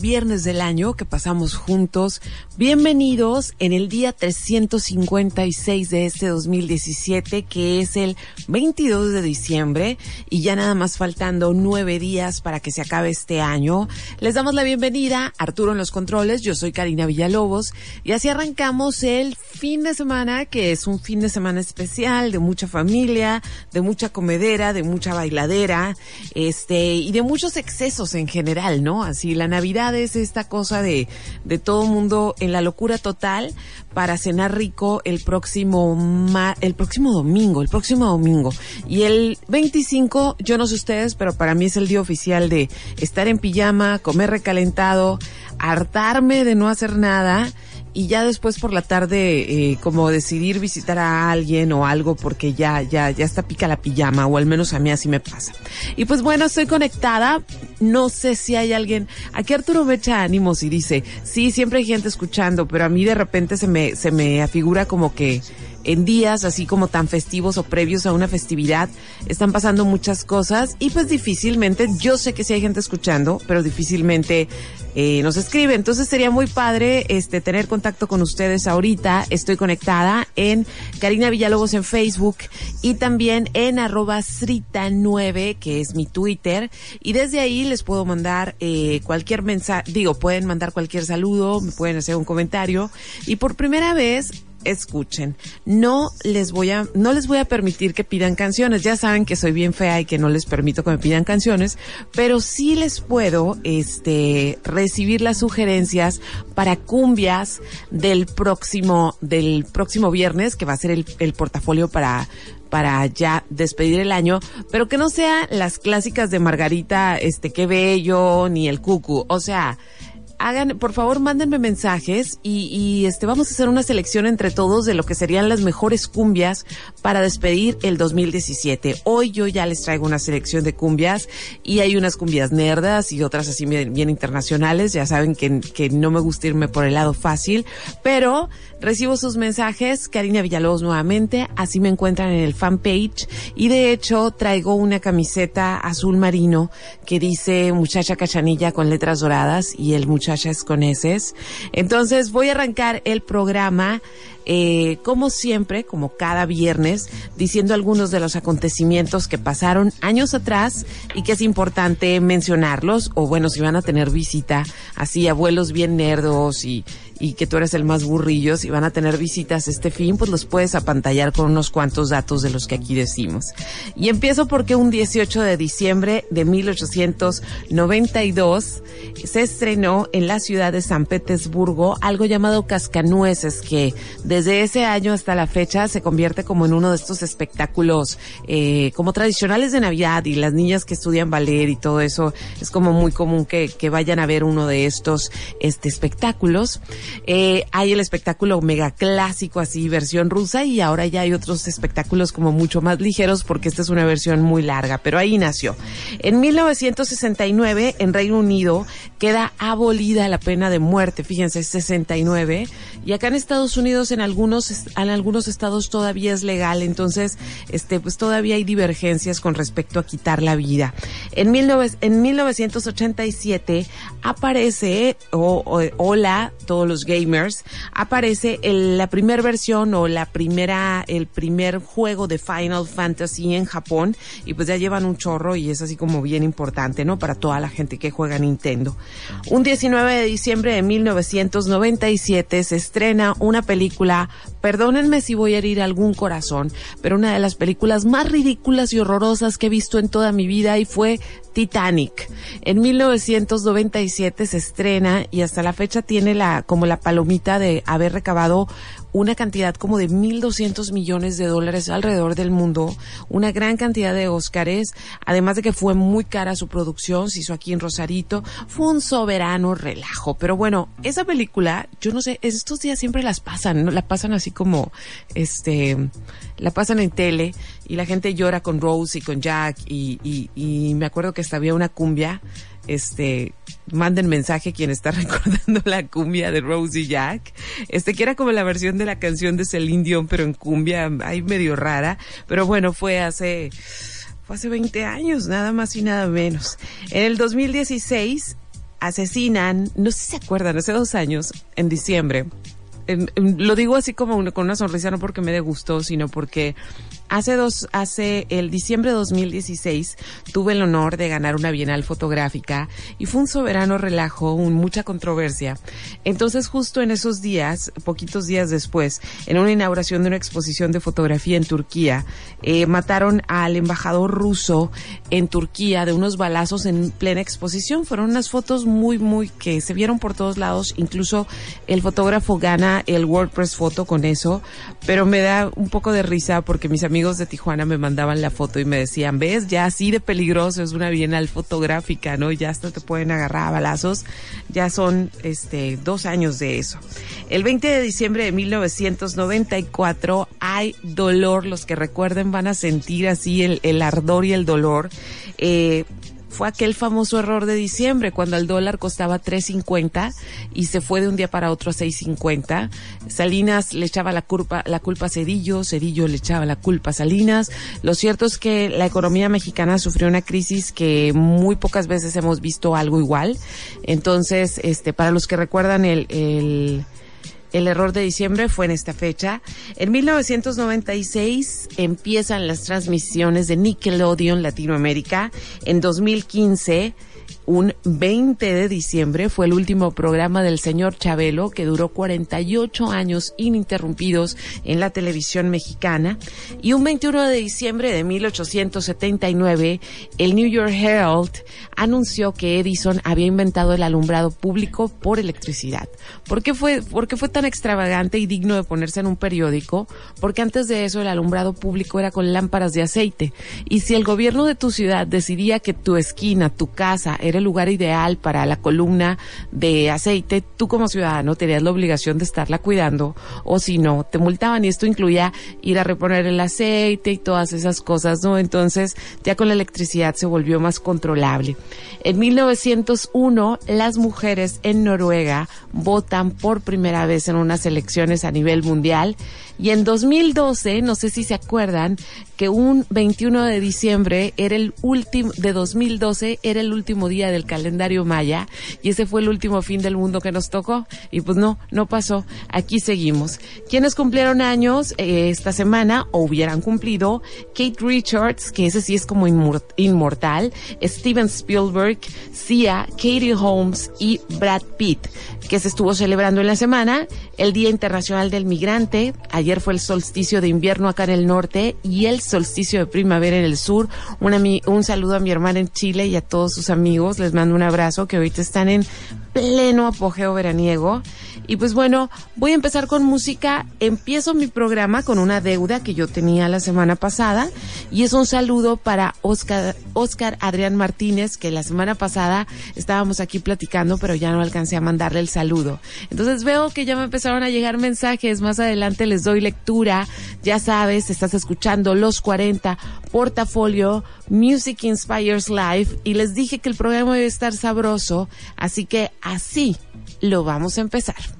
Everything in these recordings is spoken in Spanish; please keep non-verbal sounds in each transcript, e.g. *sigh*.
viernes del año que pasamos juntos. Bienvenidos en el día 356 de este 2017, que es el 22 de diciembre, y ya nada más faltando nueve días para que se acabe este año. Les damos la bienvenida, Arturo en los controles, yo soy Karina Villalobos, y así arrancamos el fin de semana, que es un fin de semana especial, de mucha familia, de mucha comedera, de mucha bailadera, este, y de muchos excesos en general, ¿no? Así la Navidad es esta cosa de, de todo mundo en la locura total para cenar rico el próximo el próximo domingo, el próximo domingo. Y el 25, yo no sé ustedes, pero para mí es el día oficial de estar en pijama, comer recalentado, hartarme de no hacer nada y ya después por la tarde eh, como decidir visitar a alguien o algo porque ya ya ya está pica la pijama o al menos a mí así me pasa. Y pues bueno, estoy conectada, no sé si hay alguien, aquí Arturo me echa ánimos y dice, "Sí, siempre hay gente escuchando, pero a mí de repente se me se me afigura como que en días así como tan festivos o previos a una festividad están pasando muchas cosas y pues difícilmente, yo sé que sí hay gente escuchando, pero difícilmente eh, nos escribe. Entonces sería muy padre este tener contacto con ustedes ahorita. Estoy conectada en Karina Villalobos en Facebook y también en arroba Srita9, que es mi Twitter. Y desde ahí les puedo mandar eh, cualquier mensaje, digo, pueden mandar cualquier saludo, me pueden hacer un comentario. Y por primera vez escuchen. No les voy a, no les voy a permitir que pidan canciones. Ya saben que soy bien fea y que no les permito que me pidan canciones, pero sí les puedo, este, recibir las sugerencias para cumbias del próximo, del próximo viernes, que va a ser el, el portafolio para para ya despedir el año, pero que no sea las clásicas de Margarita, este, qué bello, ni el cucu. O sea, hagan, por favor, mándenme mensajes y, este vamos a hacer una selección entre todos de lo que serían las mejores cumbias para despedir el 2017. Hoy yo ya les traigo una selección de cumbias y hay unas cumbias nerdas y otras así bien, bien internacionales. Ya saben que, que no me gusta irme por el lado fácil, pero recibo sus mensajes, Karina Villalobos nuevamente, así me encuentran en el fanpage y de hecho traigo una camiseta azul marino que dice muchacha cachanilla con letras doradas y el muchacho Entonces voy a arrancar el programa eh, como siempre, como cada viernes, diciendo algunos de los acontecimientos que pasaron años atrás y que es importante mencionarlos, o bueno, si van a tener visita, así abuelos bien nerdos y, y que tú eres el más burrillo, si van a tener visitas este fin, pues los puedes apantallar con unos cuantos datos de los que aquí decimos. Y empiezo porque un 18 de diciembre de 1892 se estrenó en la ciudad de San Petersburgo algo llamado Cascanueces, que desde ese año hasta la fecha se convierte como en uno de estos espectáculos eh, como tradicionales de Navidad y las niñas que estudian ballet y todo eso es como muy común que, que vayan a ver uno de estos este, espectáculos. Eh, hay el espectáculo mega clásico así, versión rusa y ahora ya hay otros espectáculos como mucho más ligeros porque esta es una versión muy larga, pero ahí nació. En 1969 en Reino Unido queda abolida la pena de muerte, fíjense, 69 y acá en Estados Unidos en algunos en algunos estados todavía es legal, entonces este pues todavía hay divergencias con respecto a quitar la vida. En, en 1987 aparece o, o, hola todos los gamers aparece el, la primera versión o la primera el primer juego de Final Fantasy en Japón y pues ya llevan un chorro y es así como bien importante, ¿no? Para toda la gente que juega Nintendo. Un 19 de diciembre de 1997 se estrena una película, perdónenme si voy a herir algún corazón, pero una de las películas más ridículas y horrorosas que he visto en toda mi vida y fue Titanic. En 1997 se estrena y hasta la fecha tiene la como la palomita de haber recabado una cantidad como de 1.200 millones de dólares alrededor del mundo, una gran cantidad de Óscares, además de que fue muy cara su producción, se hizo aquí en Rosarito, fue un soberano relajo. Pero bueno, esa película, yo no sé, estos días siempre las pasan, ¿no? La pasan así como, este, la pasan en tele y la gente llora con Rose y con Jack y, y, y me acuerdo que hasta había una cumbia este, manden mensaje quien está *laughs* recordando la cumbia de Rose y Jack, este, que era como la versión de la canción de Celine Dion, pero en cumbia, ahí medio rara, pero bueno, fue hace, fue hace 20 años, nada más y nada menos. En el 2016, asesinan, no sé si se acuerdan, hace dos años, en diciembre, lo digo así como con una sonrisa, no porque me dé gusto, sino porque hace dos, hace el diciembre de 2016 tuve el honor de ganar una bienal fotográfica y fue un soberano relajo, un, mucha controversia. Entonces justo en esos días, poquitos días después, en una inauguración de una exposición de fotografía en Turquía, eh, mataron al embajador ruso en Turquía de unos balazos en plena exposición. Fueron unas fotos muy, muy que se vieron por todos lados. Incluso el fotógrafo gana el WordPress foto con eso, pero me da un poco de risa porque mis amigos amigos de Tijuana me mandaban la foto y me decían, ves, ya así de peligroso es una bienal fotográfica, ¿no? Ya hasta te pueden agarrar a balazos. Ya son, este, dos años de eso. El 20 de diciembre de 1994 hay dolor. Los que recuerden van a sentir así el, el ardor y el dolor. Eh, fue aquel famoso error de diciembre cuando el dólar costaba 3.50 y se fue de un día para otro a 6.50. Salinas le echaba la culpa, la culpa a Cedillo, Cedillo le echaba la culpa a Salinas. Lo cierto es que la economía mexicana sufrió una crisis que muy pocas veces hemos visto algo igual. Entonces, este, para los que recuerdan el, el el error de diciembre fue en esta fecha. En 1996 empiezan las transmisiones de Nickelodeon Latinoamérica. En 2015 un 20 de diciembre fue el último programa del señor Chabelo que duró 48 años ininterrumpidos en la televisión mexicana y un 21 de diciembre de 1879 el New York Herald anunció que Edison había inventado el alumbrado público por electricidad. ¿Por qué fue, por qué fue tan extravagante y digno de ponerse en un periódico? Porque antes de eso el alumbrado público era con lámparas de aceite y si el gobierno de tu ciudad decidía que tu esquina, tu casa era el lugar ideal para la columna de aceite, tú como ciudadano tenías la obligación de estarla cuidando o si no, te multaban y esto incluía ir a reponer el aceite y todas esas cosas, ¿no? Entonces ya con la electricidad se volvió más controlable. En 1901, las mujeres en Noruega votan por primera vez en unas elecciones a nivel mundial y en 2012, no sé si se acuerdan, que un 21 de diciembre era el último, de 2012 era el último día del calendario maya y ese fue el último fin del mundo que nos tocó. Y pues no, no pasó. Aquí seguimos. ¿Quiénes cumplieron años eh, esta semana o hubieran cumplido? Kate Richards, que ese sí es como inmortal, Steven Spielberg, Sia, Katie Holmes y Brad Pitt, que se estuvo celebrando en la semana, el Día Internacional del Migrante, ayer fue el solsticio de invierno acá en el norte y el solsticio de primavera en el sur. un saludo a mi hermana en Chile y a todos sus amigos, les mando un abrazo que ahorita están en pleno apogeo veraniego. Y pues bueno, voy a empezar con música. Empiezo mi programa con una deuda que yo tenía la semana pasada y es un saludo para Oscar, Oscar Adrián Martínez, que la semana pasada estábamos aquí platicando, pero ya no alcancé a mandarle el saludo. Entonces veo que ya me empezaron a llegar mensajes. Más adelante les doy lectura. Ya sabes, estás escuchando Los 40, Portafolio, Music Inspires Life y les dije que el programa debe estar sabroso, así que así lo vamos a empezar.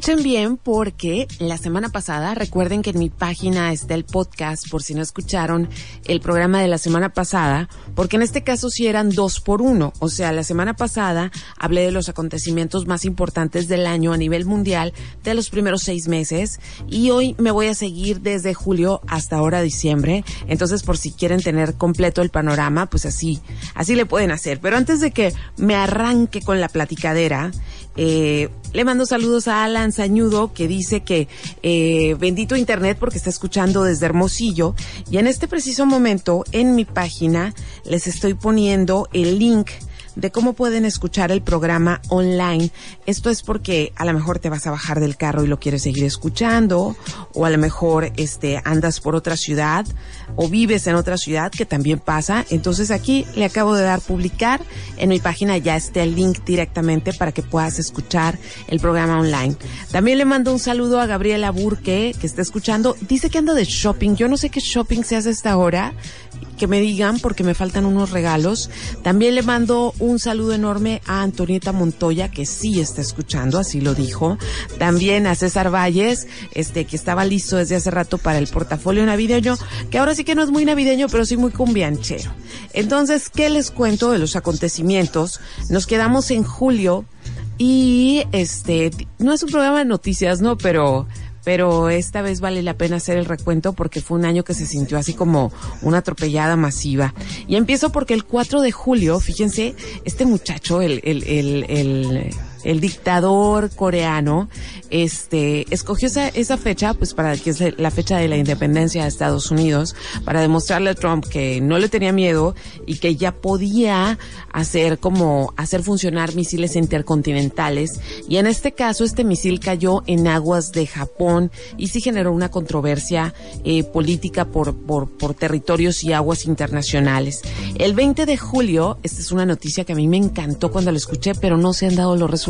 Escuchen bien porque la semana pasada, recuerden que en mi página está el podcast por si no escucharon el programa de la semana pasada, porque en este caso sí eran dos por uno. O sea, la semana pasada hablé de los acontecimientos más importantes del año a nivel mundial de los primeros seis meses y hoy me voy a seguir desde julio hasta ahora diciembre. Entonces, por si quieren tener completo el panorama, pues así, así le pueden hacer. Pero antes de que me arranque con la platicadera, eh, le mando saludos a Alan Sañudo que dice que eh, bendito internet porque está escuchando desde Hermosillo. Y en este preciso momento en mi página les estoy poniendo el link de cómo pueden escuchar el programa online. Esto es porque a lo mejor te vas a bajar del carro y lo quieres seguir escuchando, o a lo mejor este andas por otra ciudad o vives en otra ciudad que también pasa. Entonces aquí le acabo de dar publicar en mi página ya está el link directamente para que puedas escuchar el programa online. También le mando un saludo a Gabriela Burque que está escuchando. Dice que anda de shopping. Yo no sé qué shopping se hace a esta hora que me digan porque me faltan unos regalos. También le mando un saludo enorme a Antonieta Montoya que sí está escuchando, así lo dijo. También a César Valles, este que estaba listo desde hace rato para el portafolio navideño, que ahora sí que no es muy navideño, pero sí muy cumbianchero. Entonces, ¿qué les cuento de los acontecimientos? Nos quedamos en julio y este no es un programa de noticias, ¿no? Pero pero esta vez vale la pena hacer el recuento porque fue un año que se sintió así como una atropellada masiva. Y empiezo porque el 4 de julio, fíjense, este muchacho, el, el, el, el, el dictador coreano, este, escogió esa, esa fecha, pues para que es la fecha de la independencia de Estados Unidos, para demostrarle a Trump que no le tenía miedo y que ya podía hacer como, hacer funcionar misiles intercontinentales. Y en este caso, este misil cayó en aguas de Japón y sí generó una controversia eh, política por, por, por territorios y aguas internacionales. El 20 de julio, esta es una noticia que a mí me encantó cuando la escuché, pero no se han dado los resultados.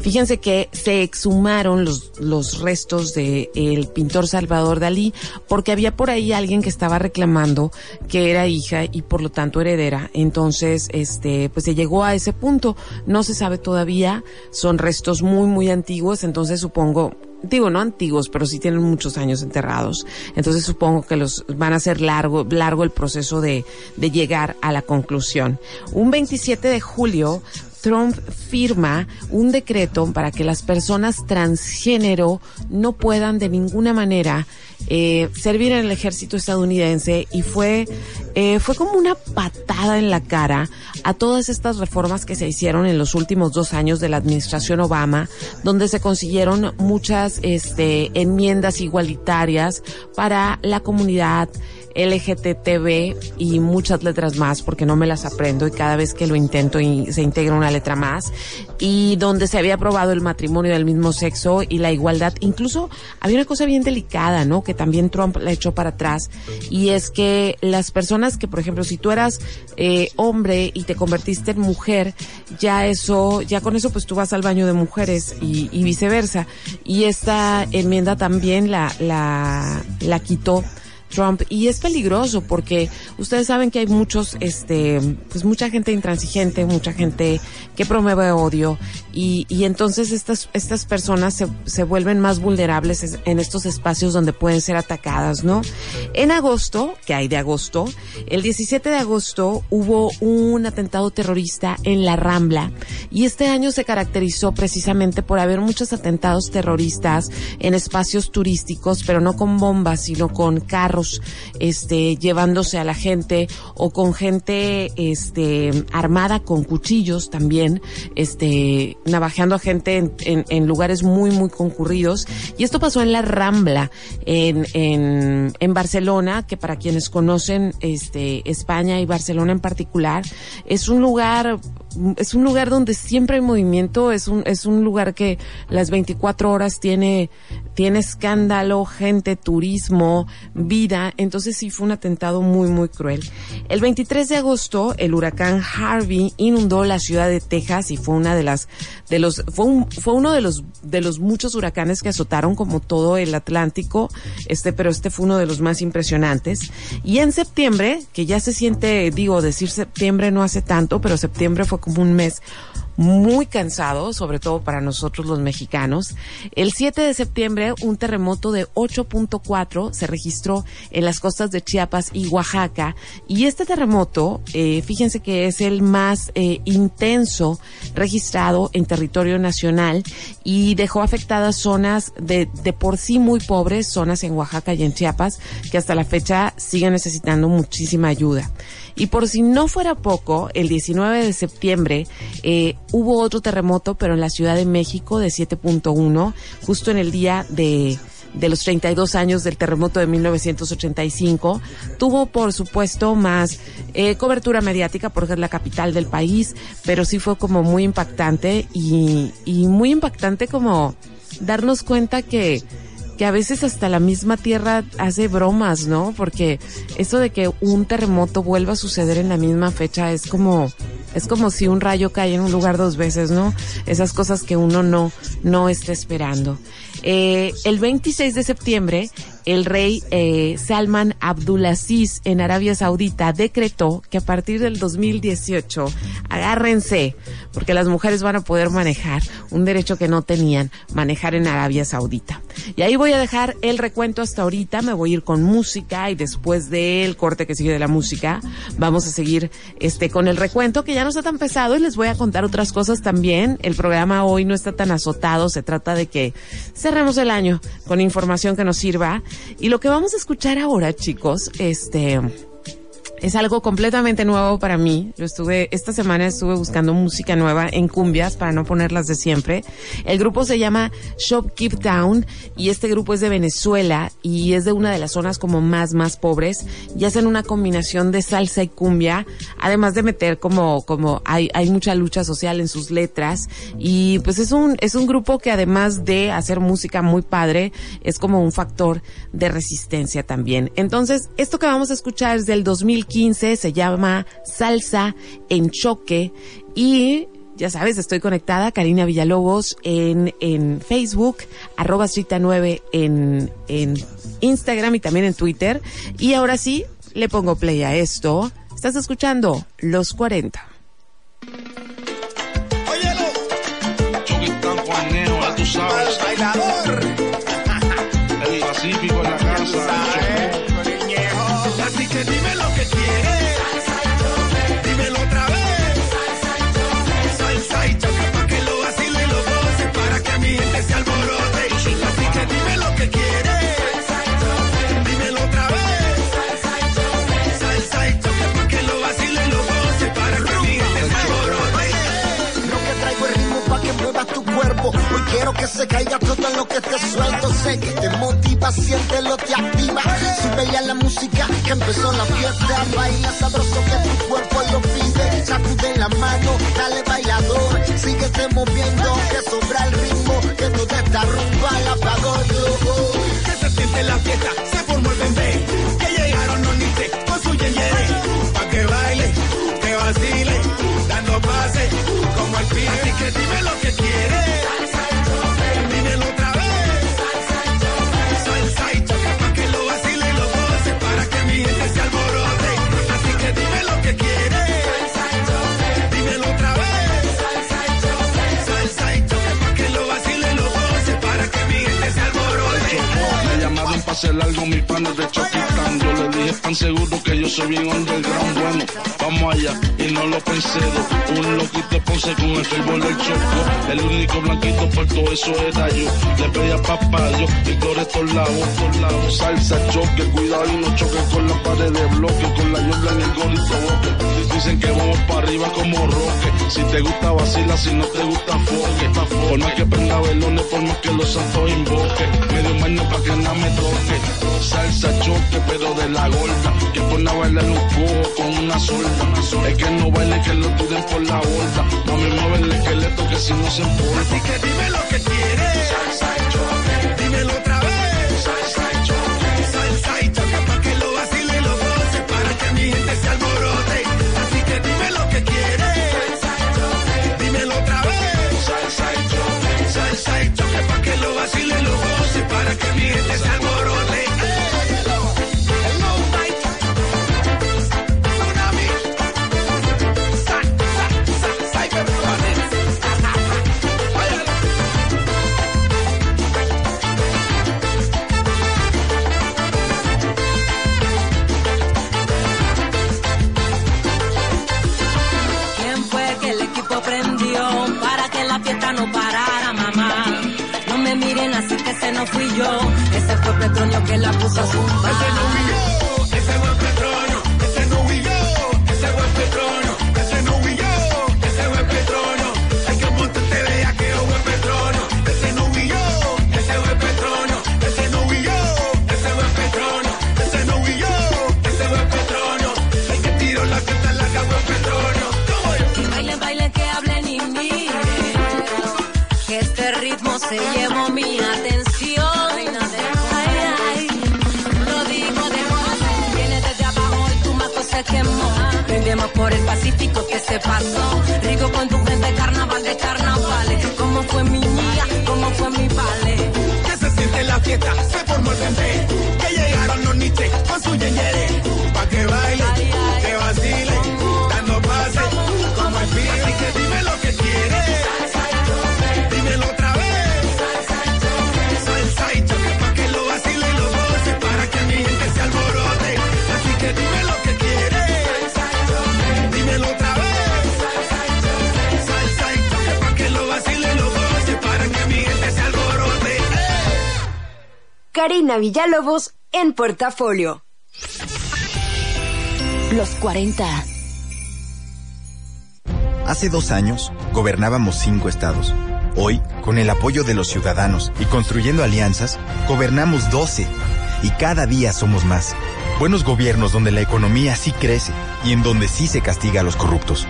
Fíjense que se exhumaron los, los restos de el pintor Salvador Dalí porque había por ahí alguien que estaba reclamando que era hija y por lo tanto heredera. Entonces, este, pues se llegó a ese punto. No se sabe todavía. Son restos muy, muy antiguos. Entonces supongo digo, no antiguos, pero sí tienen muchos años enterrados. Entonces supongo que los van a ser largo, largo el proceso de, de llegar a la conclusión. Un 27 de julio, Trump firma un decreto para que las personas transgénero no puedan de ninguna manera eh, servir en el ejército estadounidense y fue, eh, fue como una patada en la cara a todas estas reformas que se hicieron en los últimos dos años de la administración Obama, donde se consiguieron muchas este, enmiendas igualitarias para la comunidad LGTB y muchas letras más porque no me las aprendo y cada vez que lo intento se integra una letra más y donde se había aprobado el matrimonio del mismo sexo y la igualdad. Incluso había una cosa bien delicada, ¿no? Que también Trump la echó para atrás y es que las personas que, por ejemplo, si tú eras eh, hombre y te convertiste en mujer, ya eso, ya con eso pues tú vas al baño de mujeres y, y viceversa. Y esta enmienda también la, la, la quitó Trump y es peligroso porque ustedes saben que hay muchos, este, pues mucha gente intransigente, mucha gente que promueve odio y, y entonces estas, estas personas se, se vuelven más vulnerables en estos espacios donde pueden ser atacadas, ¿no? En agosto, que hay de agosto, el 17 de agosto hubo un atentado terrorista en la Rambla y este año se caracterizó precisamente por haber muchos atentados terroristas en espacios turísticos, pero no con bombas, sino con carros este, llevándose a la gente o con gente, este, armada con cuchillos también, este, navajeando a gente en, en, lugares muy, muy concurridos. Y esto pasó en la Rambla, en, en, en Barcelona, que para quienes conocen, este, España y Barcelona en particular, es un lugar es un lugar donde siempre hay movimiento, es un, es un lugar que las 24 horas tiene, tiene escándalo, gente, turismo, vida, entonces sí fue un atentado muy, muy cruel. El 23 de agosto, el huracán Harvey inundó la ciudad de Texas y fue una de las, de los, fue un, fue uno de los, de los muchos huracanes que azotaron como todo el Atlántico, este, pero este fue uno de los más impresionantes. Y en septiembre, que ya se siente, digo, decir septiembre no hace tanto, pero septiembre fue como un mes muy cansado, sobre todo para nosotros los mexicanos. El 7 de septiembre, un terremoto de 8.4 se registró en las costas de Chiapas y Oaxaca. Y este terremoto, eh, fíjense que es el más eh, intenso registrado en territorio nacional y dejó afectadas zonas de, de por sí muy pobres, zonas en Oaxaca y en Chiapas, que hasta la fecha siguen necesitando muchísima ayuda. Y por si no fuera poco, el 19 de septiembre eh, hubo otro terremoto, pero en la Ciudad de México de 7.1, justo en el día de de los 32 años del terremoto de 1985. Tuvo, por supuesto, más eh, cobertura mediática porque es la capital del país, pero sí fue como muy impactante y, y muy impactante como darnos cuenta que que a veces hasta la misma tierra hace bromas, ¿no? Porque eso de que un terremoto vuelva a suceder en la misma fecha es como es como si un rayo cae en un lugar dos veces, ¿no? Esas cosas que uno no no está esperando. Eh, el 26 de septiembre, el rey eh, Salman Abdulaziz en Arabia Saudita decretó que a partir del 2018, agárrense, porque las mujeres van a poder manejar un derecho que no tenían, manejar en Arabia Saudita. Y ahí voy a dejar el recuento hasta ahorita, me voy a ir con música y después del corte que sigue de la música, vamos a seguir este con el recuento que ya no está tan pesado y les voy a contar otras cosas también. El programa hoy no está tan azotado, se trata de que cerremos el año con información que nos sirva. Y lo que vamos a escuchar ahora, chicos, este es algo completamente nuevo para mí. Lo estuve, esta semana estuve buscando música nueva en cumbias para no ponerlas de siempre. El grupo se llama Shop Keep Down y este grupo es de Venezuela y es de una de las zonas como más, más pobres y hacen una combinación de salsa y cumbia, además de meter como, como hay, hay mucha lucha social en sus letras y pues es un, es un grupo que además de hacer música muy padre, es como un factor de resistencia también. Entonces, esto que vamos a escuchar es del 2015 se llama Salsa en Choque y ya sabes, estoy conectada, Karina Villalobos en, en Facebook, arroba 9 en, en Instagram y también en Twitter. Y ahora sí, le pongo play a esto. Estás escuchando Los 40. El Pacífico en la casa. Suelto en lo que te suelto. Sé que te motiva, siente lo que activa. Sube ya la música que empezó la fiesta. Baila sabroso que tu cuerpo lo pide. Sacude la mano, dale bailador. Síguete moviendo, que sobra el ritmo. Que toda esta rumba la pagó. Que se siente la fiesta, se formó el bebé. Que llegaron los niches con su yeyere. Pa' que baile, que vacile, dando pase como el pibe. Así que dime lo que quieres. Hacer algo mis panes de Choquitán. Yo le dije tan seguro que yo soy bien underground. Bueno, vamos allá y no lo pensé. Un loquito Ponce con el fervor del choco. El único blanquito por todo eso era yo. Le pedía papayo y flores por lados, por lados. Salsa, choque, cuidado y no choque con la pared de bloque. Con la yobla en el gorito arriba como roque. Si te gusta vacila, si no te gusta foque. Por más que prenda velones, por más que los santos invoque. Medio maño pa' que nada me toque. Salsa, choque, pero de la gorda. Que pone a bailar un cojo con una solda. Es que no baile, que lo tiren por la borda. Mami, mueve el esqueleto que si no se importa. Así que dime lo que quieres. Salsa choque. Dímelo otra fui yo. Ese fue Petronio que la puso a fui Karina Villalobos en portafolio. Los 40. Hace dos años, gobernábamos cinco estados. Hoy, con el apoyo de los ciudadanos y construyendo alianzas, gobernamos 12. Y cada día somos más. Buenos gobiernos donde la economía sí crece y en donde sí se castiga a los corruptos.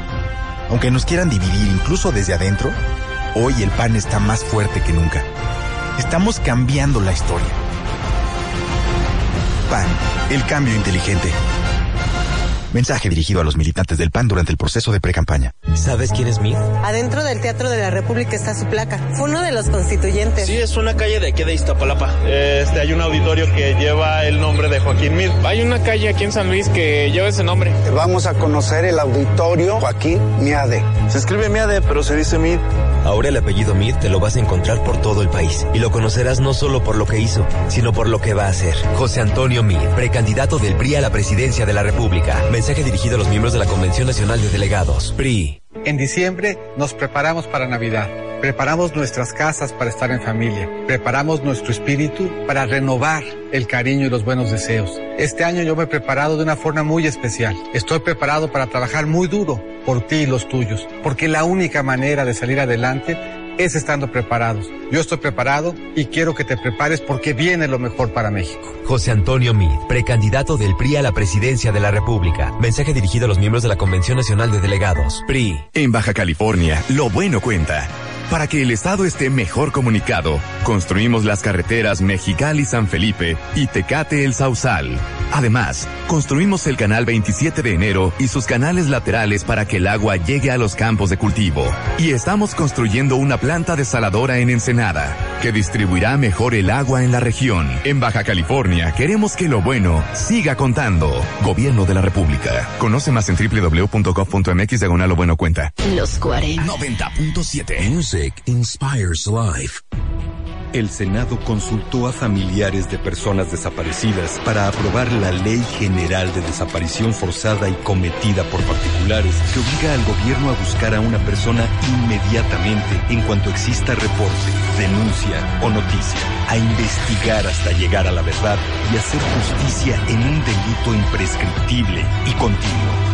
Aunque nos quieran dividir incluso desde adentro, hoy el PAN está más fuerte que nunca. Estamos cambiando la historia. PAN, el cambio inteligente. Mensaje dirigido a los militantes del PAN durante el proceso de precampaña. ¿Sabes quién es Mid? Adentro del Teatro de la República está su placa. Fue uno de los constituyentes. Sí, es una calle de aquí de Iztapalapa. Este, hay un auditorio que lleva el nombre de Joaquín Mid. Hay una calle aquí en San Luis que lleva ese nombre. Vamos a conocer el auditorio Joaquín Miade. Se escribe Miade, pero se dice Mid. Ahora el apellido Mid te lo vas a encontrar por todo el país. Y lo conocerás no solo por lo que hizo, sino por lo que va a hacer. José Antonio Mid, precandidato del PRI a la presidencia de la República. Mensaje dirigido a los miembros de la Convención Nacional de Delegados. PRI. En diciembre nos preparamos para Navidad. Preparamos nuestras casas para estar en familia. Preparamos nuestro espíritu para renovar el cariño y los buenos deseos. Este año yo me he preparado de una forma muy especial. Estoy preparado para trabajar muy duro por ti y los tuyos, porque la única manera de salir adelante es estando preparados. Yo estoy preparado y quiero que te prepares porque viene lo mejor para México. José Antonio Mid, precandidato del PRI a la presidencia de la República. Mensaje dirigido a los miembros de la Convención Nacional de Delegados. PRI. En Baja California, lo bueno cuenta. Para que el Estado esté mejor comunicado, construimos las carreteras Mexicali-San Felipe y Tecate-El Sausal. Además, construimos el canal 27 de enero y sus canales laterales para que el agua llegue a los campos de cultivo. Y estamos construyendo una planta desaladora en Ensenada, que distribuirá mejor el agua en la región. En Baja California, queremos que lo bueno siga contando. Gobierno de la República. Conoce más en www.gov.mx diagonal bueno cuenta. Los 40. 90.7. Music inspires life. El Senado consultó a familiares de personas desaparecidas para aprobar la Ley General de Desaparición Forzada y cometida por particulares que obliga al gobierno a buscar a una persona inmediatamente en cuanto exista reporte, denuncia o noticia, a investigar hasta llegar a la verdad y hacer justicia en un delito imprescriptible y continuo.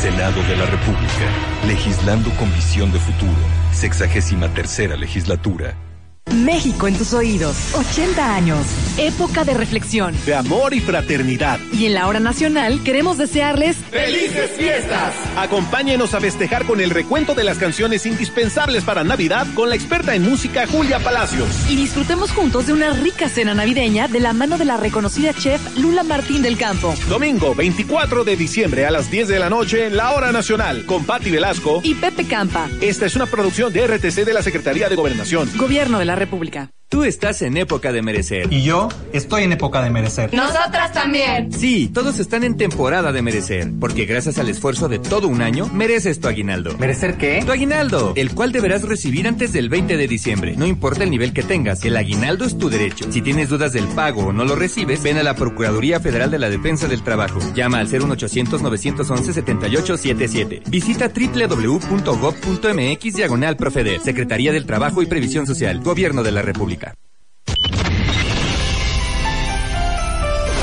Senado de la República, legislando con visión de futuro, sexagésima tercera legislatura. México en tus oídos. 80 años. Época de reflexión. De amor y fraternidad. Y en la hora nacional queremos desearles ¡Felices fiestas! Acompáñenos a festejar con el recuento de las canciones indispensables para Navidad con la experta en música Julia Palacios. Y disfrutemos juntos de una rica cena navideña de la mano de la reconocida chef Lula Martín del Campo. Domingo 24 de diciembre a las 10 de la noche en la hora nacional con Patti Velasco y Pepe Campa. Esta es una producción de RTC de la Secretaría de Gobernación. Gobierno de la República. Tú estás en época de merecer. Y yo estoy en época de merecer. Nosotras también. Sí, todos están en temporada de merecer, porque gracias al esfuerzo de todo un año, mereces tu aguinaldo. ¿Merecer qué? Tu aguinaldo, el cual deberás recibir antes del 20 de diciembre. No importa el nivel que tengas, el aguinaldo es tu derecho. Si tienes dudas del pago o no lo recibes, ven a la Procuraduría Federal de la Defensa del Trabajo. Llama al 01800-911-7877. Visita www.gov.mx diagonal Profeder. Secretaría del Trabajo y Previsión Social. Gobierno de la República.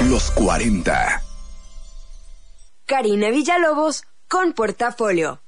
Los 40. Karina Villalobos con portafolio.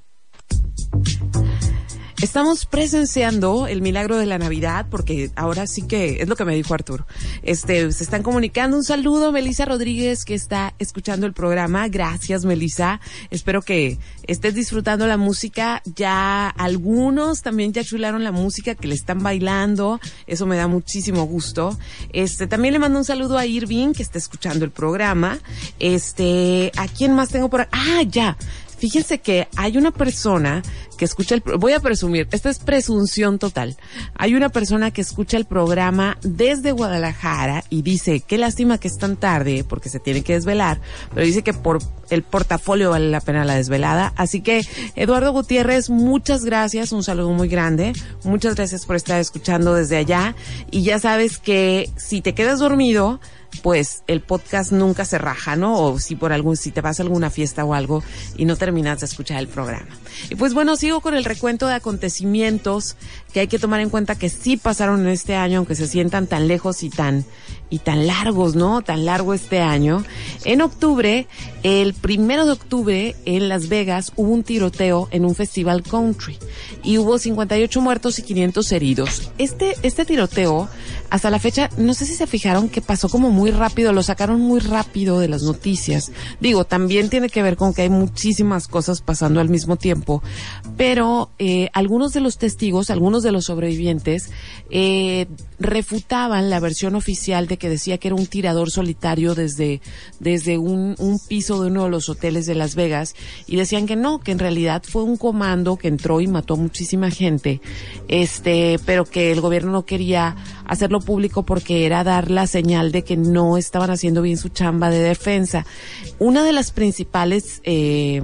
Estamos presenciando el milagro de la Navidad porque ahora sí que es lo que me dijo Arturo. Este, se están comunicando. Un saludo, Melisa Rodríguez, que está escuchando el programa. Gracias, Melisa. Espero que estés disfrutando la música. Ya algunos también ya chularon la música que le están bailando. Eso me da muchísimo gusto. Este, también le mando un saludo a Irving, que está escuchando el programa. Este, ¿a quién más tengo por Ah, ya. Fíjense que hay una persona que escucha el, voy a presumir, esta es presunción total. Hay una persona que escucha el programa desde Guadalajara y dice, qué lástima que es tan tarde porque se tiene que desvelar, pero dice que por el portafolio vale la pena la desvelada. Así que, Eduardo Gutiérrez, muchas gracias, un saludo muy grande. Muchas gracias por estar escuchando desde allá. Y ya sabes que si te quedas dormido, pues el podcast nunca se raja, ¿no? O si por algún, si te vas a alguna fiesta o algo y no terminas de escuchar el programa. Y pues bueno, sigo con el recuento de acontecimientos que hay que tomar en cuenta que sí pasaron en este año, aunque se sientan tan lejos y tan, y tan largos, ¿no? Tan largo este año. En octubre, el primero de octubre, en Las Vegas, hubo un tiroteo en un festival country y hubo 58 muertos y 500 heridos. Este, este tiroteo, hasta la fecha, no sé si se fijaron que pasó como muy rápido, lo sacaron muy rápido de las noticias. Digo, también tiene que ver con que hay muchísimas cosas pasando al mismo tiempo, pero eh, algunos de los testigos, algunos de los sobrevivientes, eh, refutaban la versión oficial de que decía que era un tirador solitario desde, desde un, un piso de uno de los hoteles de Las Vegas y decían que no, que en realidad fue un comando que entró y mató a muchísima gente, este, pero que el gobierno no quería hacerlo público porque era dar la señal de que no estaban haciendo bien su chamba de defensa. Una de las principales, eh,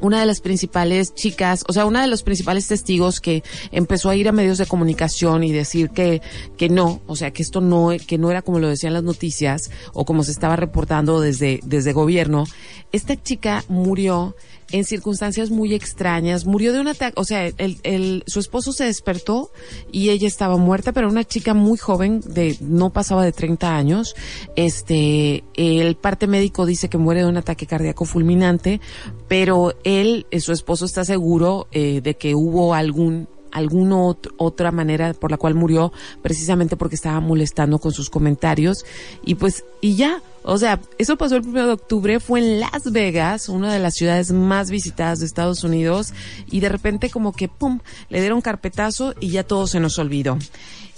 una de las principales chicas, o sea, una de los principales testigos que empezó a ir a medios de comunicación y decir que, que no, o sea, que esto no, que no era como lo decían las noticias o como se estaba reportando desde, desde gobierno. Esta chica murió en circunstancias muy extrañas, murió de un ataque, o sea, el, el, su esposo se despertó y ella estaba muerta, pero una chica muy joven, de, no pasaba de 30 años, este, el parte médico dice que muere de un ataque cardíaco fulminante, pero él, su esposo está seguro eh, de que hubo algún alguna ot- otra manera por la cual murió, precisamente porque estaba molestando con sus comentarios. Y pues, y ya, o sea, eso pasó el primero de octubre, fue en Las Vegas, una de las ciudades más visitadas de Estados Unidos, y de repente como que, pum, le dieron carpetazo y ya todo se nos olvidó.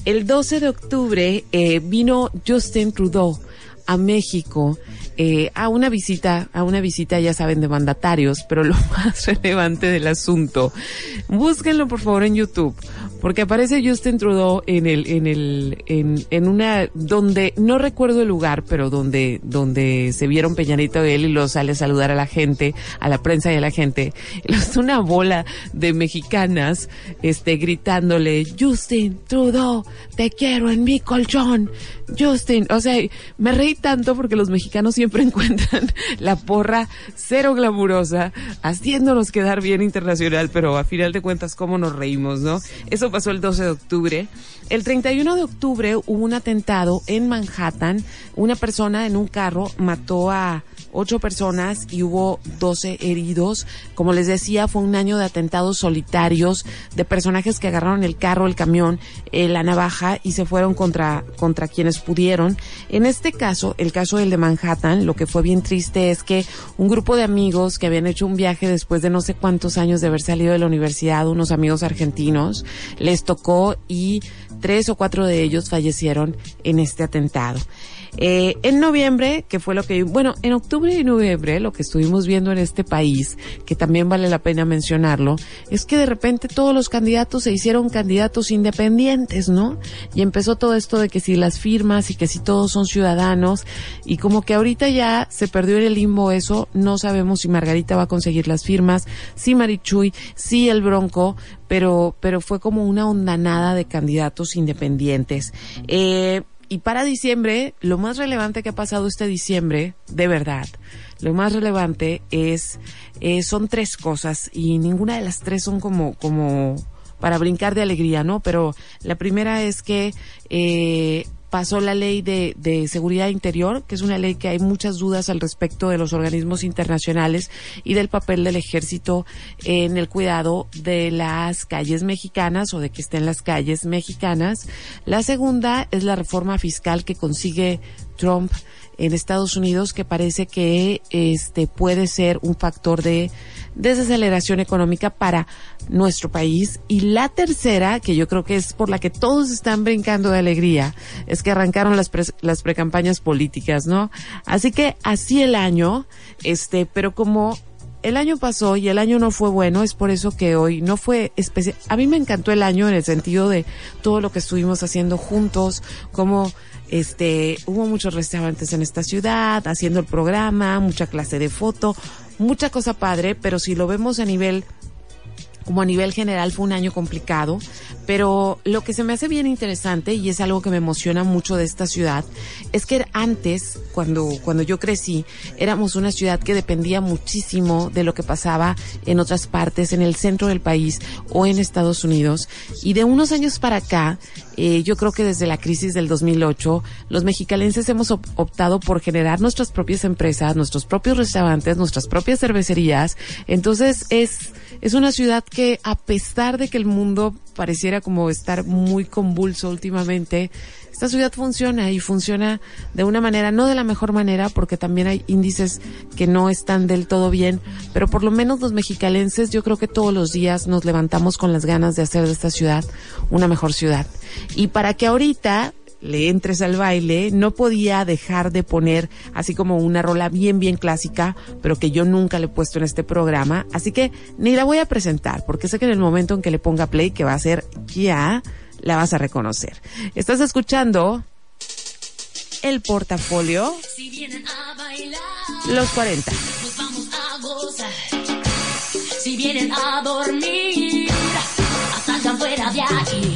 El 12 de octubre eh, vino Justin Trudeau a México eh, a una visita, a una visita, ya saben, de mandatarios, pero lo *laughs* más relevante del asunto, búsquenlo por favor en YouTube, porque aparece Justin Trudeau en el, en el, en, en una, donde, no recuerdo el lugar, pero donde, donde se vieron Peñanito y él y lo sale a saludar a la gente, a la prensa y a la gente, *laughs* es una bola de mexicanas, este, gritándole, Justin Trudeau, te quiero en mi colchón, Justin, o sea, me reí tanto porque los mexicanos siempre *laughs* encuentran la porra cero glamurosa, haciéndonos quedar bien internacional, pero a final de cuentas, ¿cómo nos reímos, no? Eso pasó el 12 de octubre. El 31 de octubre hubo un atentado en Manhattan. Una persona en un carro mató a ocho personas y hubo 12 heridos. Como les decía, fue un año de atentados solitarios de personajes que agarraron el carro, el camión, eh, la navaja y se fueron contra, contra quienes pudieron. En este caso, el caso del de Manhattan, lo que fue bien triste es que un grupo de amigos que habían hecho un viaje después de no sé cuántos años de haber salido de la universidad, unos amigos argentinos, les tocó y tres o cuatro de ellos fallecieron en este atentado. Eh, en noviembre, que fue lo que, bueno, en octubre y noviembre, lo que estuvimos viendo en este país, que también vale la pena mencionarlo, es que de repente todos los candidatos se hicieron candidatos independientes, ¿no? Y empezó todo esto de que si las firmas y que si todos son ciudadanos, y como que ahorita ya se perdió en el limbo eso, no sabemos si Margarita va a conseguir las firmas, si Marichuy, si el Bronco, pero, pero fue como una ondanada de candidatos independientes. Eh, y para diciembre, lo más relevante que ha pasado este diciembre, de verdad, lo más relevante es, eh, son tres cosas y ninguna de las tres son como, como para brincar de alegría, ¿no? Pero la primera es que, eh, pasó la ley de, de seguridad interior, que es una ley que hay muchas dudas al respecto de los organismos internacionales y del papel del ejército en el cuidado de las calles mexicanas o de que estén las calles mexicanas. La segunda es la reforma fiscal que consigue Trump en Estados Unidos, que parece que este puede ser un factor de desaceleración económica para nuestro país. Y la tercera, que yo creo que es por la que todos están brincando de alegría, es que arrancaron las, pre las precampañas políticas, ¿no? Así que así el año, este, pero como el año pasó y el año no fue bueno, es por eso que hoy no fue especial. A mí me encantó el año en el sentido de todo lo que estuvimos haciendo juntos, como este, hubo muchos restaurantes en esta ciudad, haciendo el programa, mucha clase de foto, mucha cosa padre, pero si lo vemos a nivel como a nivel general fue un año complicado, pero lo que se me hace bien interesante y es algo que me emociona mucho de esta ciudad es que antes, cuando, cuando yo crecí, éramos una ciudad que dependía muchísimo de lo que pasaba en otras partes, en el centro del país o en Estados Unidos. Y de unos años para acá, eh, yo creo que desde la crisis del 2008, los mexicalenses hemos op optado por generar nuestras propias empresas, nuestros propios restaurantes, nuestras propias cervecerías. Entonces es, es una ciudad que a pesar de que el mundo pareciera como estar muy convulso últimamente, esta ciudad funciona y funciona de una manera, no de la mejor manera, porque también hay índices que no están del todo bien, pero por lo menos los mexicalenses yo creo que todos los días nos levantamos con las ganas de hacer de esta ciudad una mejor ciudad. Y para que ahorita le entres al baile, no podía dejar de poner así como una rola bien, bien clásica, pero que yo nunca le he puesto en este programa. Así que ni la voy a presentar, porque sé que en el momento en que le ponga play, que va a ser ya, la vas a reconocer. Estás escuchando el portafolio Los 40. Pues vamos a gozar. Si vienen a dormir, salgan fuera de aquí.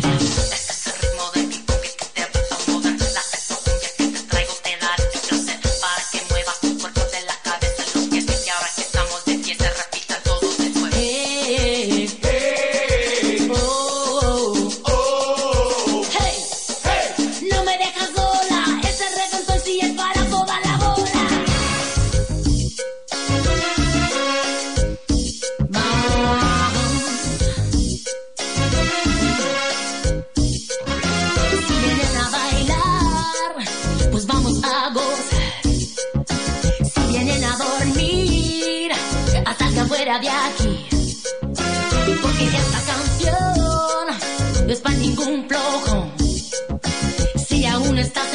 Fuera de aquí. Porque esta canción no es para ningún flojo. Si aún estás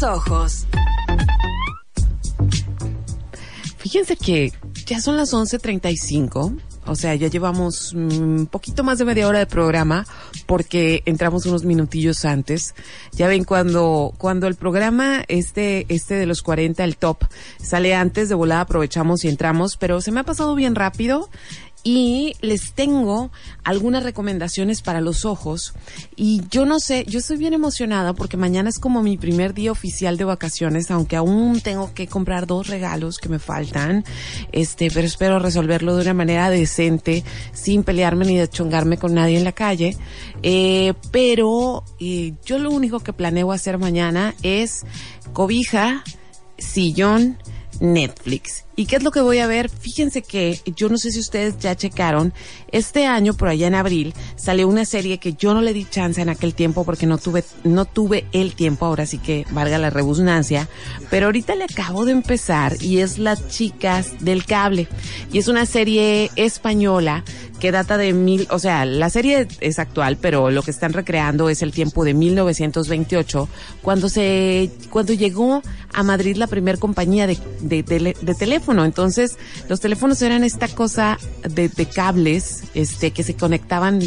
los ojos. Fíjense que ya son las 11.35, o sea, ya llevamos un poquito más de media hora de programa porque entramos unos minutillos antes. Ya ven cuando, cuando el programa este, este de los 40, el top, sale antes de volada, aprovechamos y entramos, pero se me ha pasado bien rápido y les tengo algunas recomendaciones para los ojos y yo no sé, yo estoy bien emocionada porque mañana es como mi primer día oficial de vacaciones, aunque aún tengo que comprar dos regalos que me faltan, este, pero espero resolverlo de una manera decente, sin pelearme ni deschongarme con nadie en la calle, eh, pero eh, yo lo único que planeo hacer mañana es cobija, sillón, Netflix. ¿Y qué es lo que voy a ver? Fíjense que yo no sé si ustedes ya checaron, este año por allá en abril salió una serie que yo no le di chance en aquel tiempo porque no tuve no tuve el tiempo, ahora sí que valga la redundancia, pero ahorita le acabo de empezar y es Las chicas del cable y es una serie española que data de mil, o sea, la serie es actual, pero lo que están recreando es el tiempo de 1928, cuando se, cuando llegó a Madrid la primer compañía de, de, tele- de teléfono. Entonces, los teléfonos eran esta cosa de, de cables, este, que se conectaban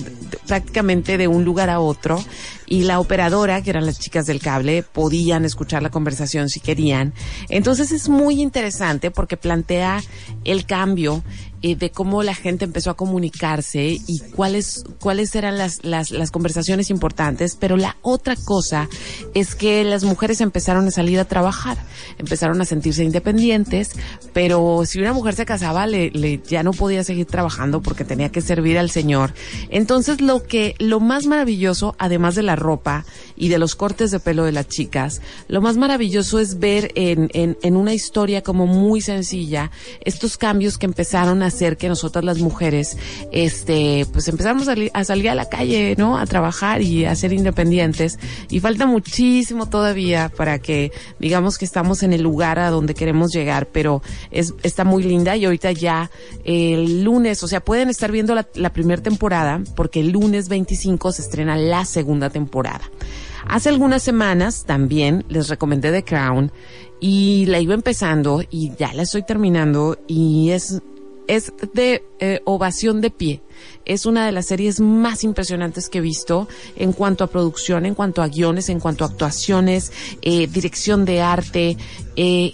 prácticamente de un lugar a otro y la operadora, que eran las chicas del cable, podían escuchar la conversación si querían. Entonces es muy interesante porque plantea el cambio eh, de cómo la gente empezó a comunicarse y cuáles, cuáles eran las, las, las conversaciones importantes, pero la otra cosa es que las mujeres empezaron a salir a trabajar, empezaron a sentirse independientes, pero si una mujer se casaba, le, le ya no podía seguir trabajando porque tenía que servir al Señor. Entonces lo que, lo más maravilloso, además de la ropa y de los cortes de pelo de las chicas, lo más maravilloso es ver en, en, en una historia como muy sencilla estos cambios que empezaron a hacer que nosotras las mujeres, este, pues empezamos a, a salir a la calle, ¿no? A trabajar y a ser independientes. Y falta muchísimo todavía para que digamos que estamos en el lugar a donde queremos llegar, pero es, está muy linda y ahorita ya el lunes, o sea, pueden estar viendo la, la primera temporada porque el lunes 25 se estrena la segunda temporada. Hace algunas semanas también les recomendé The Crown y la iba empezando y ya la estoy terminando y es es de eh, ovación de pie. Es una de las series más impresionantes que he visto en cuanto a producción, en cuanto a guiones, en cuanto a actuaciones, eh, dirección de arte. eh,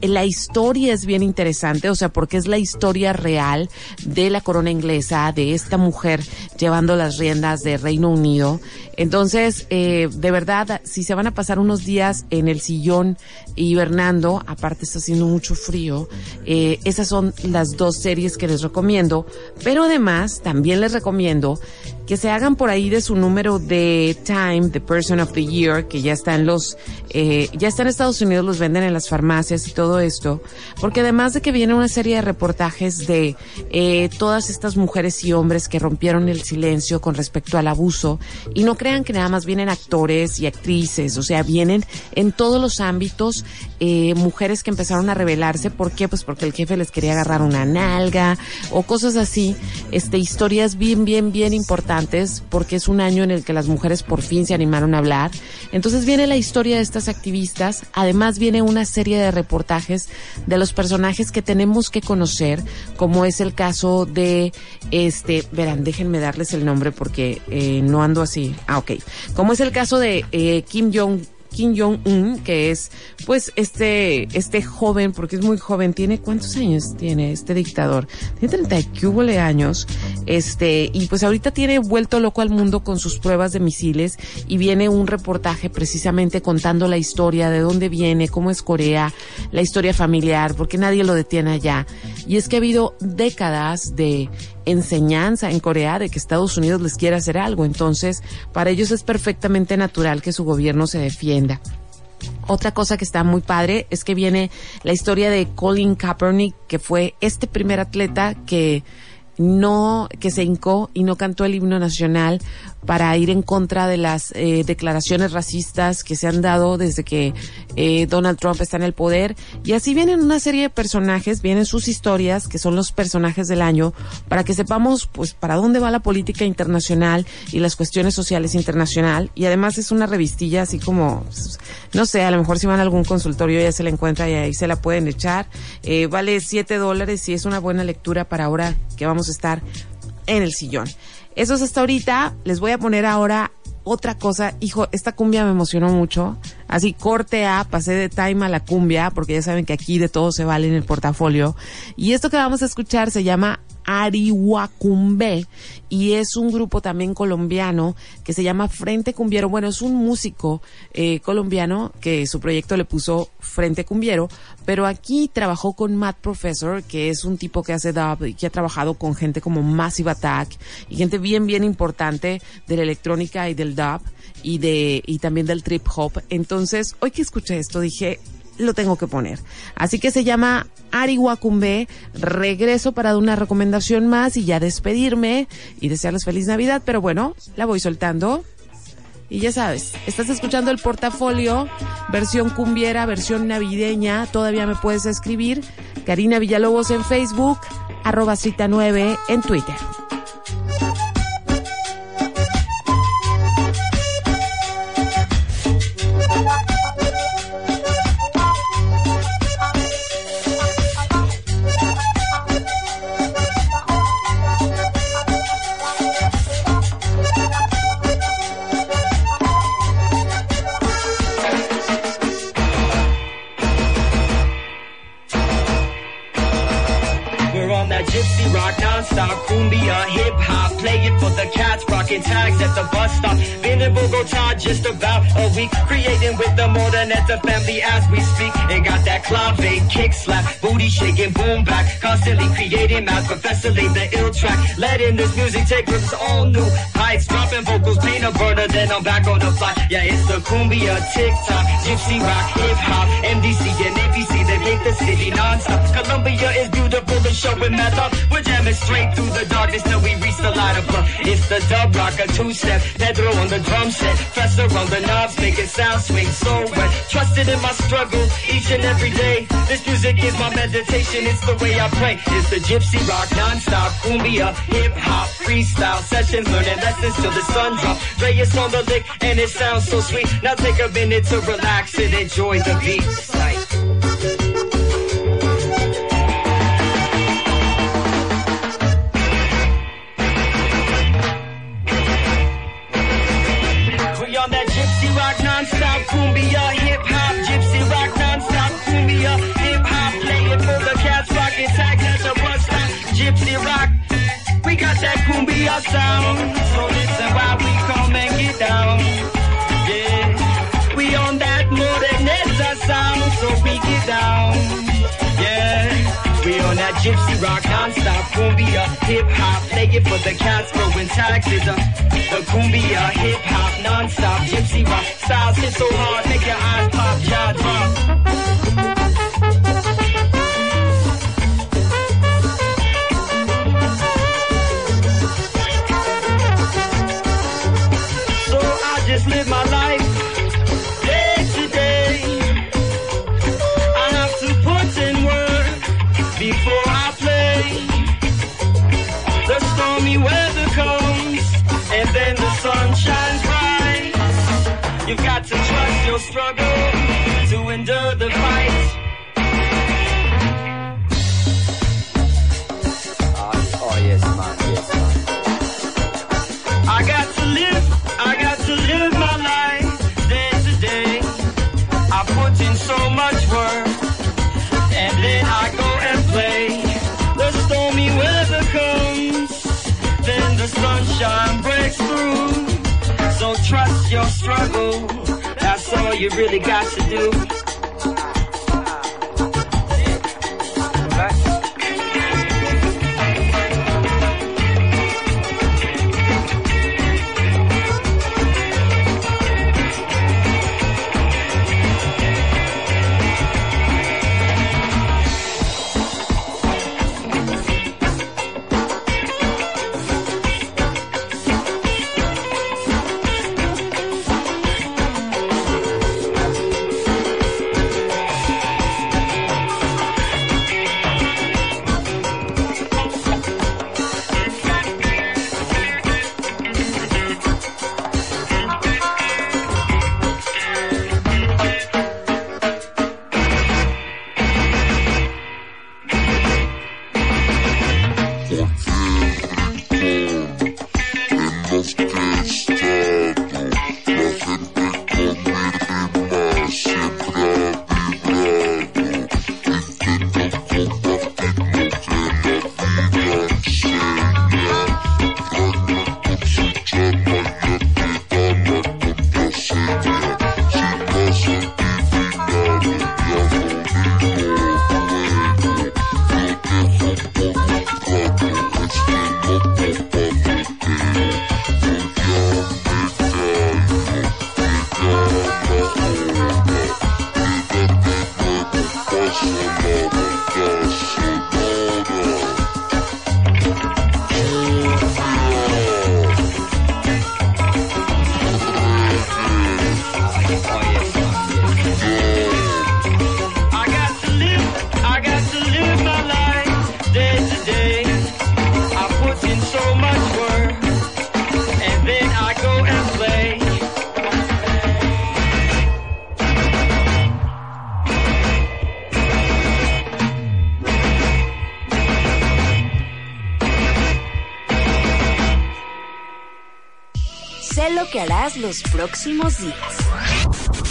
la historia es bien interesante, o sea, porque es la historia real de la corona inglesa, de esta mujer llevando las riendas de Reino Unido. Entonces, eh, de verdad, si se van a pasar unos días en el sillón hibernando, aparte está haciendo mucho frío, eh, esas son las dos series que les recomiendo. Pero además, también les recomiendo que se hagan por ahí de su número de Time, The Person of the Year, que ya está en los, eh, ya está en Estados Unidos, los venden en las farmacias y todo esto, porque además de que viene una serie de reportajes de eh, todas estas mujeres y hombres que rompieron el silencio con respecto al abuso, y no que nada más vienen actores y actrices, o sea, vienen en todos los ámbitos eh, mujeres que empezaron a rebelarse, ¿por qué? Pues porque el jefe les quería agarrar una nalga o cosas así, este, historias bien, bien, bien importantes porque es un año en el que las mujeres por fin se animaron a hablar. Entonces viene la historia de estas activistas, además viene una serie de reportajes de los personajes que tenemos que conocer, como es el caso de, este, verán, déjenme darles el nombre porque eh, no ando así. Ah, ok. Como es el caso de eh, Kim Jong Kim Jong-un, que es pues este este joven, porque es muy joven, tiene ¿cuántos años tiene este dictador? Tiene 30 y que hubole años, este, y pues ahorita tiene vuelto loco al mundo con sus pruebas de misiles y viene un reportaje precisamente contando la historia, de dónde viene, cómo es Corea, la historia familiar, porque nadie lo detiene allá. Y es que ha habido décadas de enseñanza en Corea de que Estados Unidos les quiere hacer algo. Entonces, para ellos es perfectamente natural que su gobierno se defienda. Otra cosa que está muy padre es que viene la historia de Colin Kaepernick, que fue este primer atleta que no, que se hincó y no cantó el himno nacional para ir en contra de las eh, declaraciones racistas que se han dado desde que eh, Donald Trump está en el poder. Y así vienen una serie de personajes, vienen sus historias, que son los personajes del año, para que sepamos pues para dónde va la política internacional y las cuestiones sociales internacional. Y además es una revistilla así como, no sé, a lo mejor si van a algún consultorio ya se la encuentra y ahí se la pueden echar. Eh, vale siete dólares y es una buena lectura para ahora que vamos estar en el sillón. Eso es hasta ahorita. Les voy a poner ahora otra cosa. Hijo, esta cumbia me emocionó mucho. Así corte A, pasé de time a la cumbia, porque ya saben que aquí de todo se vale en el portafolio. Y esto que vamos a escuchar se llama Arihuacumbe y es un grupo también colombiano que se llama Frente Cumbiero. Bueno, es un músico eh, colombiano que su proyecto le puso Frente Cumbiero, pero aquí trabajó con Matt Professor, que es un tipo que hace dub y que ha trabajado con gente como Massive Attack y gente bien, bien importante de la electrónica y del dub y de y también del trip hop. Entonces, hoy que escuché esto dije, lo tengo que poner. Así que se llama Arihuacumbe. Regreso para una recomendación más y ya despedirme y desearles feliz Navidad. Pero bueno, la voy soltando. Y ya sabes, estás escuchando el portafolio, versión cumbiera, versión navideña. Todavía me puedes escribir. Karina Villalobos en Facebook, arroba cita 9 en Twitter. Math, Professor laid the ill track. Letting this music take risks all new. Heights, dropping vocals, paint a burner, then I'm back on the fly. Yeah, it's the cumbia, TikTok, gypsy rock, hip hop, MDC and ABC. They make the city non-stop. Columbia is beautiful and showing meth up. Straight through the darkness till we reach the light of love. It's the dub rock, a two-step, Pedro on the drum set, Fester on the knobs, make making sound swing so wet. Trusted in my struggle each and every day. This music is my meditation, it's the way I pray. It's the gypsy rock, non-stop, cumbia, hip-hop, freestyle sessions, learning lessons till the sun drops. Is on the lick and it sounds so sweet. Now take a minute to relax and enjoy the beats. That sound, so listen while we come and get down. Yeah, we on that Moreneza sound, so we get down. Yeah. We on that gypsy rock non-stop. Cumbia hip hop play it for the cats throwing taxes uh, the cumbia hip hop non-stop. Gypsy rock styles hit so hard make your eyes pop jaw drop to endure the fight. Oh, oh, yes, man. Yes, man. I got to live, I got to live my life day to day. I put in so much work, and then I go and play. The stormy weather comes, then the sunshine breaks through. So trust your struggle, that's all you really got to do. Sé lo que harás los próximos días.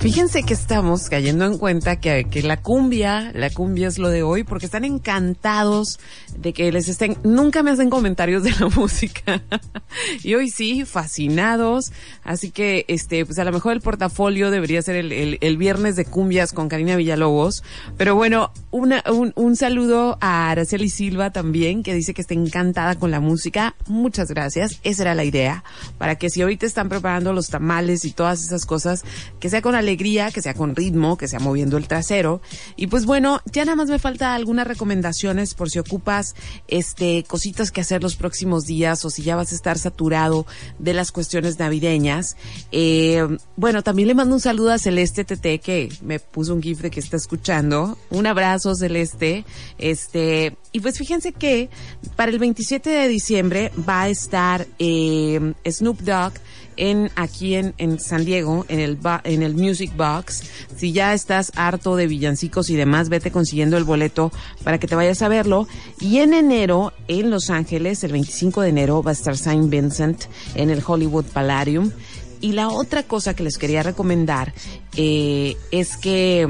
Fíjense que estamos cayendo en cuenta que, que, la cumbia, la cumbia es lo de hoy, porque están encantados de que les estén, nunca me hacen comentarios de la *laughs* música. y hoy sí, fascinados. Así que, este, pues a lo mejor el portafolio debería ser el, el, viernes de cumbias con Karina Villalobos. Pero bueno, una, un, un saludo a Araceli Silva también, que dice que está encantada con la música. Muchas gracias. Esa era la idea. Para que si ahorita están preparando los tamales y todas esas cosas, que sea con alegría alegría, que sea con ritmo, que sea moviendo el trasero. Y pues bueno, ya nada más me falta algunas recomendaciones por si ocupas este cositas que hacer los próximos días o si ya vas a estar saturado de las cuestiones navideñas. Eh, bueno, también le mando un saludo a Celeste TT que me puso un gif de que está escuchando. Un abrazo Celeste. Este, y pues fíjense que para el 27 de diciembre va a estar eh, Snoop Dogg en aquí en, en San Diego, en el, en el Music Box. Si ya estás harto de villancicos y demás, vete consiguiendo el boleto para que te vayas a verlo. Y en enero, en Los Ángeles, el 25 de enero, va a estar Saint Vincent en el Hollywood Palladium. Y la otra cosa que les quería recomendar eh, es que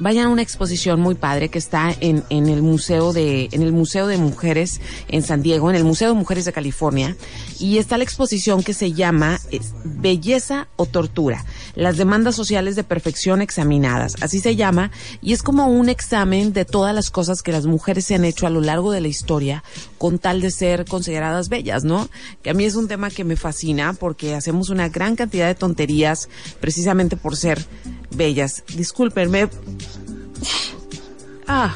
vayan a una exposición muy padre que está en, en el museo de en el museo de mujeres en San Diego en el museo de mujeres de California y está la exposición que se llama belleza o tortura las demandas sociales de perfección examinadas así se llama y es como un examen de todas las cosas que las mujeres se han hecho a lo largo de la historia con tal de ser consideradas bellas no que a mí es un tema que me fascina porque hacemos una gran cantidad de tonterías precisamente por ser bellas. Discúlpenme. Ah,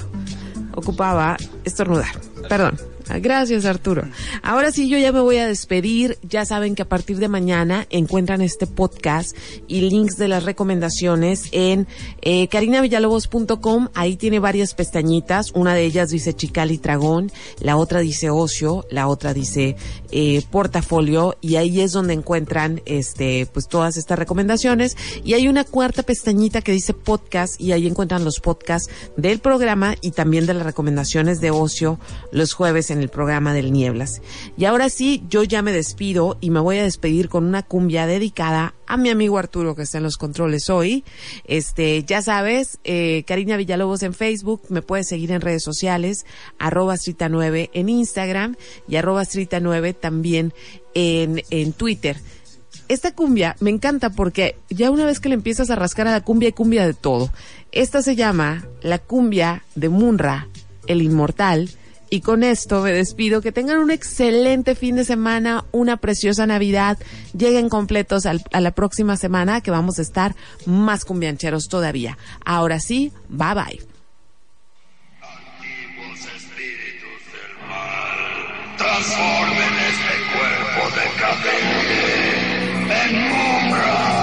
ocupaba estornudar. Perdón. Gracias, Arturo. Ahora sí, yo ya me voy a despedir. Ya saben que a partir de mañana encuentran este podcast y links de las recomendaciones en eh, carinavillalobos.com. Ahí tiene varias pestañitas. Una de ellas dice Chicali Tragón, la otra dice Ocio, la otra dice eh, Portafolio y ahí es donde encuentran este pues todas estas recomendaciones. Y hay una cuarta pestañita que dice podcast y ahí encuentran los podcasts del programa y también de las recomendaciones de Ocio los jueves en el programa del Nieblas. Y ahora sí, yo ya me despido y me voy a despedir con una cumbia dedicada a mi amigo Arturo que está en los controles hoy. Este, ya sabes, eh, Villalobos en Facebook, me puedes seguir en redes sociales, arroba Strita 9 en Instagram y arroba Strita 9 también en, en Twitter. Esta cumbia me encanta porque ya una vez que le empiezas a rascar a la cumbia, hay cumbia de todo. Esta se llama la cumbia de Munra, el inmortal, y con esto me despido. Que tengan un excelente fin de semana, una preciosa Navidad. Lleguen completos a la próxima semana que vamos a estar más cumbiancheros todavía. Ahora sí, bye bye. Transformen este cuerpo decadente en Mumra.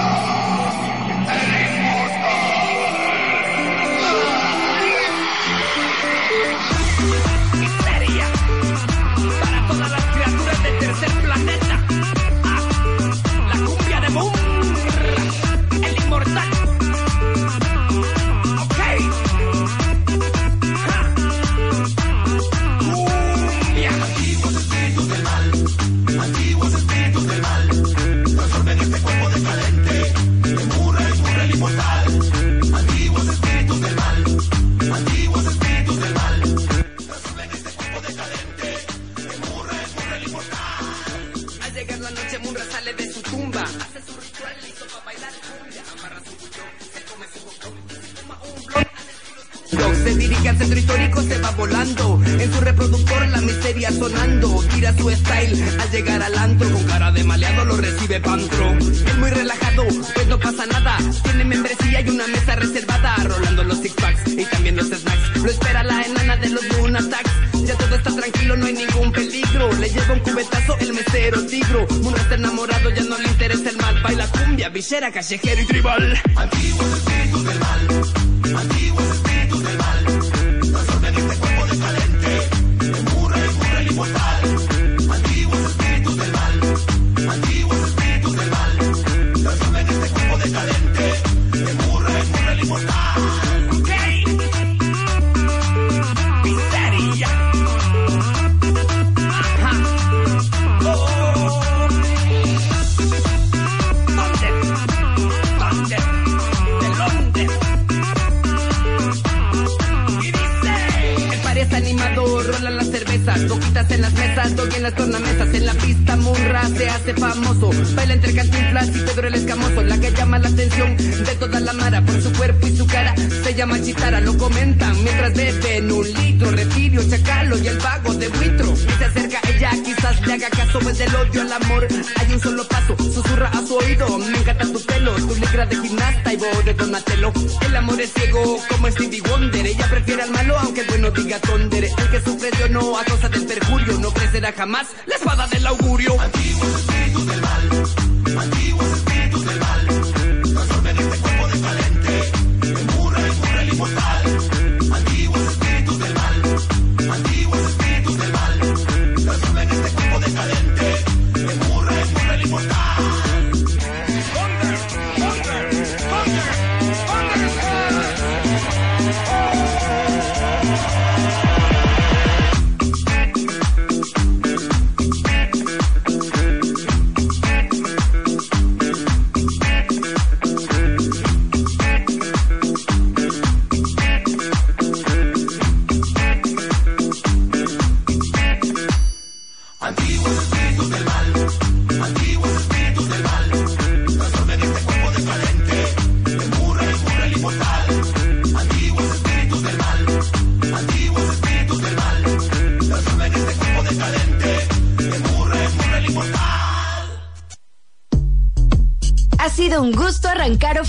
Llama la atención de toda la mara por su cuerpo y su cara. Se llama Chitara, lo comentan mientras beben un litro, Retirio, chacalo y el vago de buitro. Y se acerca ella, quizás le haga caso, pues del odio al amor hay un solo paso, susurra a su oído, me encanta tu pelo, tu ligra de gimnasta y voz de Donatello. El amor es ciego como Stevie Wonder, ella prefiere al malo aunque el bueno diga tonder. El que sufre de no a causa del perjurio no crecerá jamás la espada del augurio. Espíritus del mal, antiguos